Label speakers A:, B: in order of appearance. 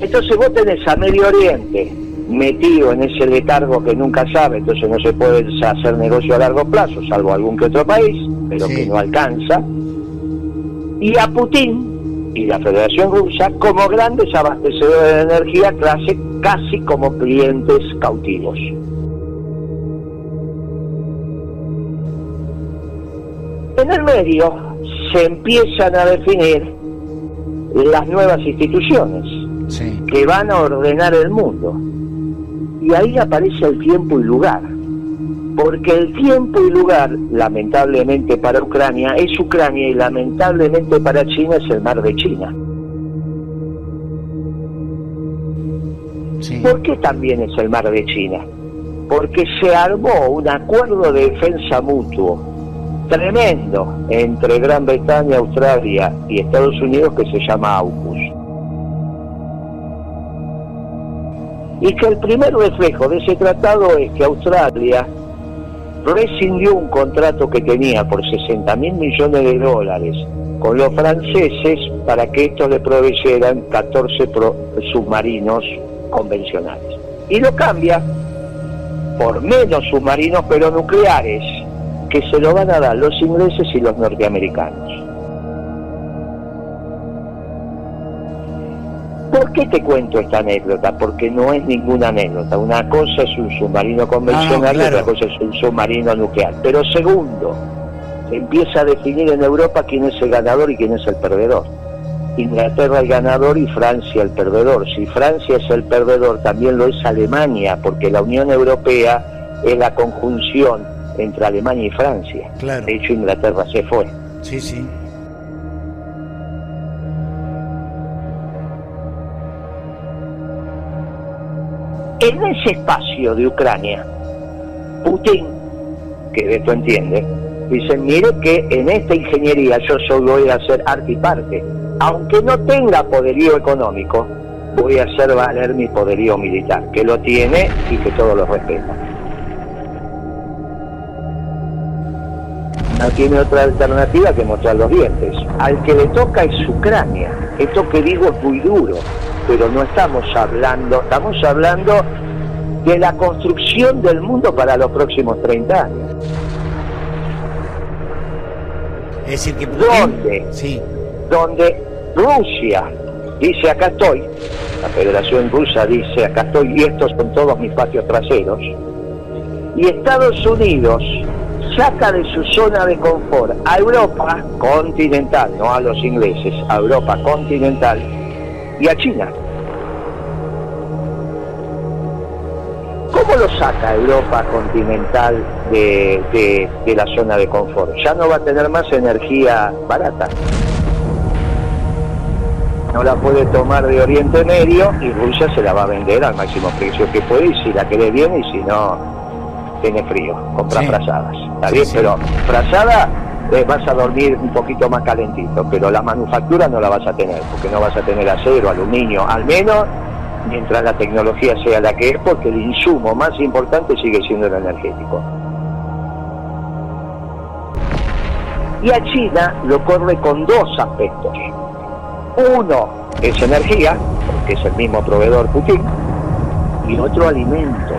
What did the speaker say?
A: Entonces vos tenés a Medio Oriente metido en ese letargo que nunca sabe, entonces no se puede hacer negocio a largo plazo, salvo algún que otro país, pero que no alcanza. Y a Putin y la Federación Rusa como grandes abastecedores de energía, clase casi como clientes cautivos. En el medio se empiezan a definir las nuevas instituciones que van a ordenar el mundo. Y ahí aparece el tiempo y lugar. Porque el tiempo y lugar, lamentablemente para Ucrania, es Ucrania y lamentablemente para China es el mar de China. ¿Por qué también es el mar de China? Porque se armó un acuerdo de defensa mutuo tremendo entre Gran Bretaña, Australia y Estados Unidos que se llama AUKUS. Y que el primer reflejo de ese tratado es que Australia rescindió un contrato que tenía por 60 mil millones de dólares con los franceses para que estos le proveyeran 14 submarinos convencionales. Y lo cambia por menos submarinos pero nucleares que se lo van a dar los ingleses y los norteamericanos. ¿Por qué te cuento esta anécdota? Porque no es ninguna anécdota. Una cosa es un submarino convencional y otra cosa es un submarino nuclear. Pero segundo, se empieza a definir en Europa quién es el ganador y quién es el perdedor. Inglaterra el ganador y Francia el perdedor. Si Francia es el perdedor, también lo es Alemania, porque la Unión Europea es la conjunción entre Alemania y Francia. Claro. De hecho, Inglaterra se fue.
B: Sí, sí.
A: En ese espacio de Ucrania, Putin, que de esto entiende, dice, mire que en esta ingeniería yo solo voy a hacer arte y parte. Aunque no tenga poderío económico, voy a hacer valer mi poderío militar, que lo tiene y que todos lo respetan. no tiene otra alternativa que mostrar los dientes. Al que le toca es Ucrania. Esto que digo es muy duro, pero no estamos hablando, estamos hablando de la construcción del mundo para los próximos 30 años.
B: Es decir, que
A: ¿Dónde? Sí. Donde Rusia dice acá estoy, la Federación Rusa dice acá estoy y estos son todos mis patios traseros, y Estados Unidos saca de su zona de confort a Europa continental, no a los ingleses, a Europa continental y a China. ¿Cómo lo saca Europa continental de, de, la zona de confort? Ya no va a tener más energía barata. No la puede tomar de Oriente Medio y Rusia se la va a vender al máximo precio que puede y si la quiere bien y si no, tiene frío, comprar frazadas. ¿Está bien? Pero frazada eh, vas a dormir un poquito más calentito, pero la manufactura no la vas a tener, porque no vas a tener acero, aluminio, al menos mientras la tecnología sea la que es, porque el insumo más importante sigue siendo el energético. Y a China lo corre con dos aspectos. Uno es energía, porque es el mismo proveedor Putin, y otro alimentos